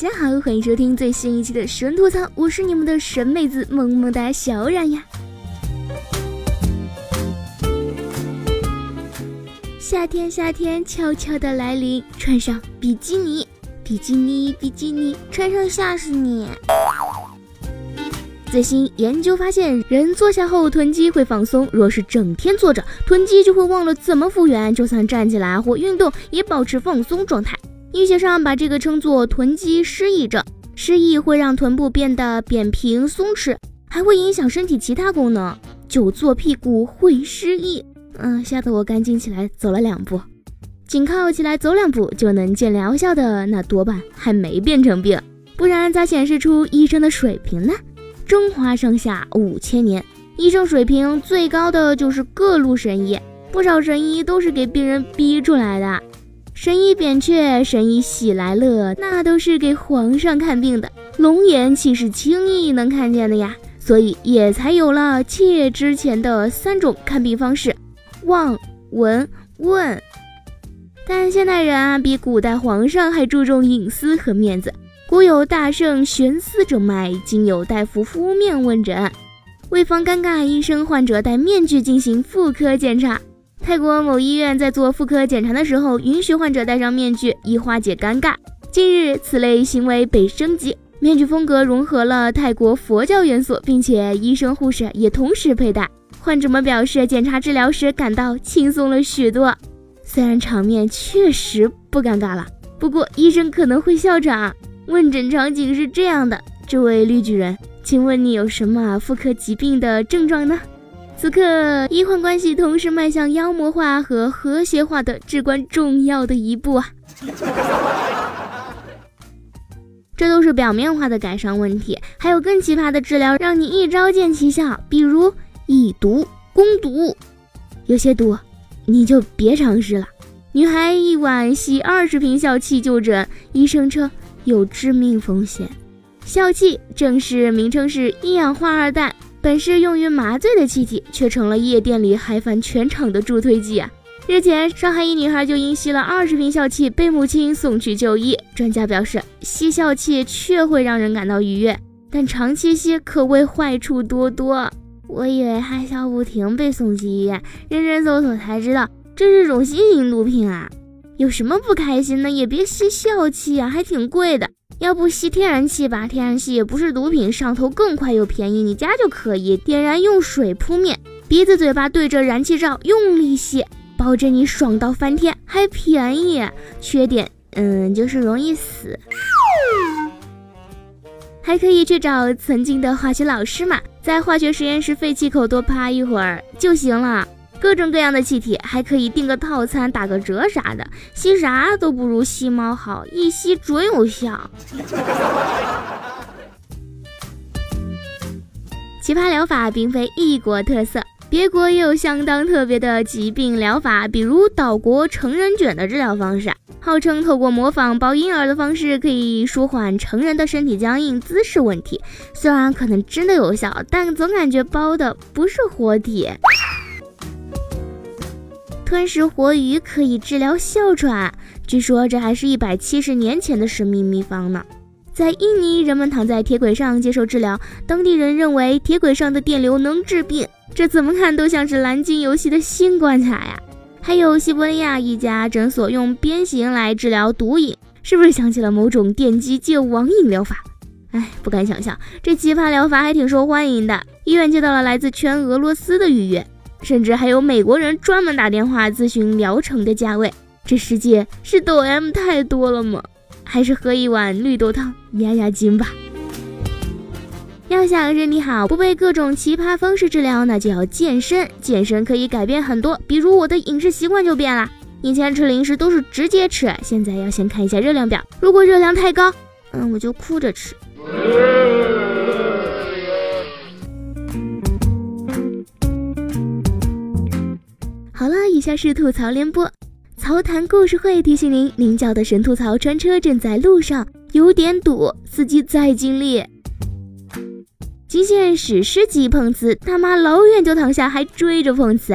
大家好，欢迎收听最新一期的神吐槽，我是你们的神妹子萌萌哒小冉呀。夏天，夏天悄悄的来临，穿上比基尼，比基尼，比基尼，穿上吓死你。最新研究发现，人坐下后臀肌会放松，若是整天坐着，臀肌就会忘了怎么复原，就算站起来或运动，也保持放松状态。医学上把这个称作臀肌失忆症，失忆会让臀部变得扁平松弛，还会影响身体其他功能。久坐屁股会失忆，嗯，吓得我赶紧起来走了两步。仅靠起来走两步就能见疗效的，那多半还没变成病，不然咋显示出医生的水平呢？中华上下五千年，医生水平最高的就是各路神医，不少神医都是给病人逼出来的。神医扁鹊、神医喜来乐，那都是给皇上看病的，龙眼岂是轻易能看见的呀？所以也才有了切之前的三种看病方式：望、闻、问。但现代人啊，比古代皇上还注重隐私和面子。古有大圣悬丝诊脉，今有大夫敷面问诊。为防尴尬，医生患者戴面具进行妇科检查。泰国某医院在做妇科检查的时候，允许患者戴上面具，以化解尴尬。近日，此类行为被升级，面具风格融合了泰国佛教元素，并且医生护士也同时佩戴。患者们表示，检查治疗时感到轻松了许多。虽然场面确实不尴尬了，不过医生可能会笑场。问诊场景是这样的：这位绿巨人，请问你有什么妇科疾病的症状呢？此刻，医患关系同时迈向妖魔化和和谐化的至关重要的一步啊！这都是表面化的改善问题，还有更奇葩的治疗，让你一招见奇效。比如以毒攻毒，有些毒你就别尝试了。女孩一晚吸二十瓶笑气就诊，医生称有致命风险。笑气正式名称是一氧化二氮。本是用于麻醉的气体，却成了夜店里嗨翻全场的助推剂啊！日前，上海一女孩就因吸了二十瓶笑气，被母亲送去就医。专家表示，吸笑气确会让人感到愉悦，但长期吸可谓坏处多多。我以为还笑不停被送去医院，认真搜索才知道，这是种新型毒品啊！有什么不开心的？也别吸笑气啊，还挺贵的。要不吸天然气吧，天然气也不是毒品，上头更快又便宜，你家就可以点燃，用水扑灭，鼻子嘴巴对着燃气罩用力吸，保证你爽到翻天，还便宜。缺点，嗯，就是容易死。还可以去找曾经的化学老师嘛，在化学实验室废气口多趴一会儿就行了。各种各样的气体，还可以订个套餐，打个折啥的。吸啥都不如吸猫好，一吸准有效。奇葩疗法并非一国特色，别国也有相当特别的疾病疗法，比如岛国成人卷的治疗方式，号称透过模仿抱婴儿的方式，可以舒缓成人的身体僵硬、姿势问题。虽然可能真的有效，但总感觉包的不是活体。吞食活鱼可以治疗哮喘，据说这还是一百七十年前的神秘秘方呢。在印尼，人们躺在铁轨上接受治疗，当地人认为铁轨上的电流能治病，这怎么看都像是蓝鲸游戏的新关卡呀。还有西伯利亚一家诊所用鞭刑来治疗毒瘾，是不是想起了某种电击戒网瘾疗法？哎，不敢想象，这奇葩疗法还挺受欢迎的。医院接到了来自全俄罗斯的预约。甚至还有美国人专门打电话咨询疗程的价位，这世界是抖 M 太多了吗？还是喝一碗绿豆汤压压惊吧。要想身体好，不被各种奇葩方式治疗，那就要健身。健身可以改变很多，比如我的饮食习惯就变了。以前吃零食都是直接吃，现在要先看一下热量表，如果热量太高，嗯，我就哭着吃。下是吐槽联播，曹谈故事会提醒您：您叫的神吐槽专车正在路上，有点堵，司机再尽力。极限史诗级碰瓷，大妈老远就躺下，还追着碰瓷。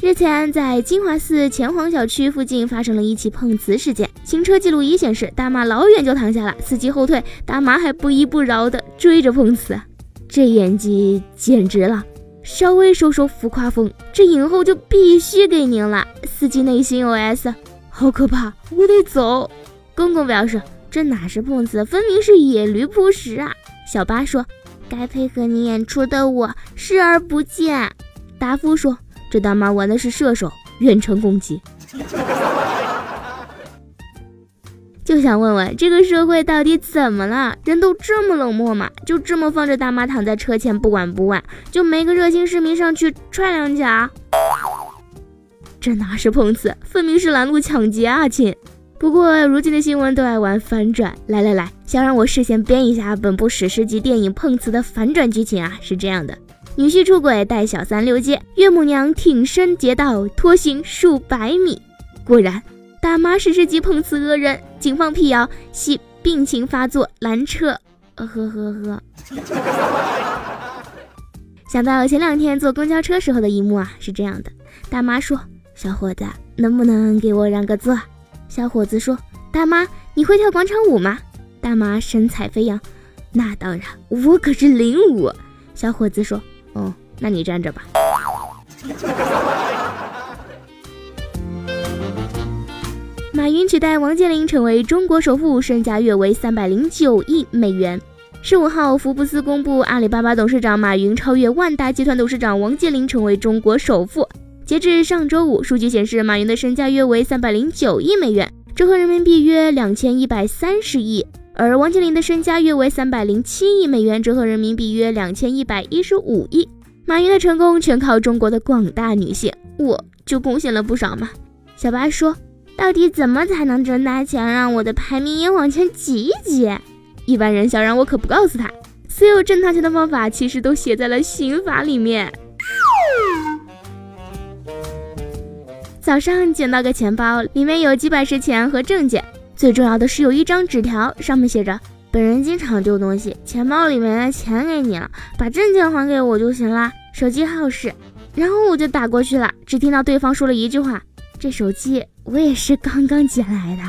日前，在金华寺前黄小区附近发生了一起碰瓷事件。行车记录仪显示，大妈老远就躺下了，司机后退，大妈还不依不饶的追着碰瓷，这演技简直了！稍微收收浮夸风，这影后就必须给您了。司机内心 OS：好可怕，我得走。公公表示：这哪是碰瓷，分明是野驴扑食啊！小八说：该配合你演出的我视而不见。达夫说。这大妈玩的是射手，远程攻击。就想问问，这个社会到底怎么了？人都这么冷漠吗？就这么放着大妈躺在车前不管不问，就没个热心市民上去踹两脚？这哪是碰瓷，分明是拦路抢劫啊，亲！不过如今的新闻都爱玩反转，来来来，想让我事先编一下本部史诗级电影碰瓷的反转剧情啊？是这样的。女婿出轨带小三溜街，岳母娘挺身劫道拖行数百米。果然，大妈是世级碰瓷恶人。警方辟谣系病情发作拦车。呵呵呵。想到前两天坐公交车时候的一幕啊，是这样的：大妈说：“小伙子，能不能给我让个座？”小伙子说：“大妈，你会跳广场舞吗？”大妈神采飞扬：“那当然，我可是领舞。”小伙子说。哦，那你站着吧。马云取代王健林成为中国首富，身价约为三百零九亿美元。十五号，福布斯公布，阿里巴巴董事长马云超越万达集团董事长王健林，成为中国首富。截至上周五，数据显示，马云的身价约为三百零九亿美元，折合人民币约两千一百三十亿。而王健林的身家约为三百零七亿美元，折合人民币约两千一百一十五亿。马云的成功全靠中国的广大女性，我就贡献了不少嘛。小八说：“到底怎么才能挣大钱，让我的排名也往前挤一挤？”一般人想让我可不告诉他，所有挣大钱的方法其实都写在了刑法里面。早上捡到个钱包，里面有几百十钱和证件。最重要的是有一张纸条，上面写着：“本人经常丢东西，钱包里面的钱给你了，把证件还给我就行了。手机号是……”然后我就打过去了，只听到对方说了一句话：“这手机我也是刚刚捡来的。”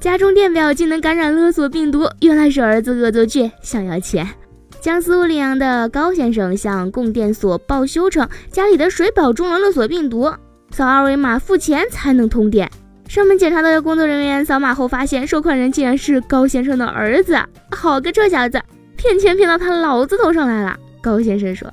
家中电表竟能感染勒索病毒，原来是儿子恶作剧，想要钱。江苏溧阳的高先生向供电所报修称，家里的水表中了勒索病毒，扫二维码付钱才能通电。上门检查的工作人员扫码后发现，收款人竟然是高先生的儿子。好个臭小子，骗钱骗到他老子头上来了。高先生说：“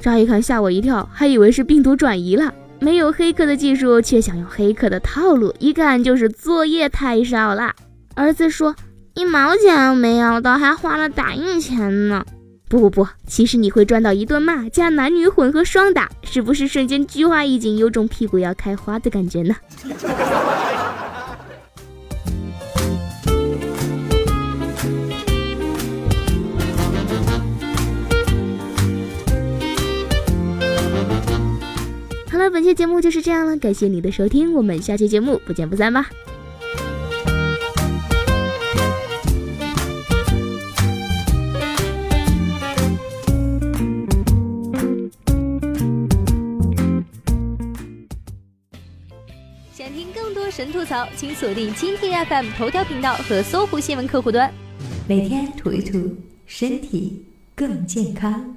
乍一看吓我一跳，还以为是病毒转移了。没有黑客的技术，却想用黑客的套路，一看就是作业太少了。”儿子说：“一毛钱没要到，还花了打印钱呢。”不不不，其实你会赚到一顿骂加男女混合双打，是不是瞬间菊花一紧，有种屁股要开花的感觉呢？期节目就是这样了，感谢你的收听，我们下期节目不见不散吧。想听更多神吐槽，请锁定蜻蜓 FM 头条频道和搜狐新闻客户端，每天吐一吐，身体更健康。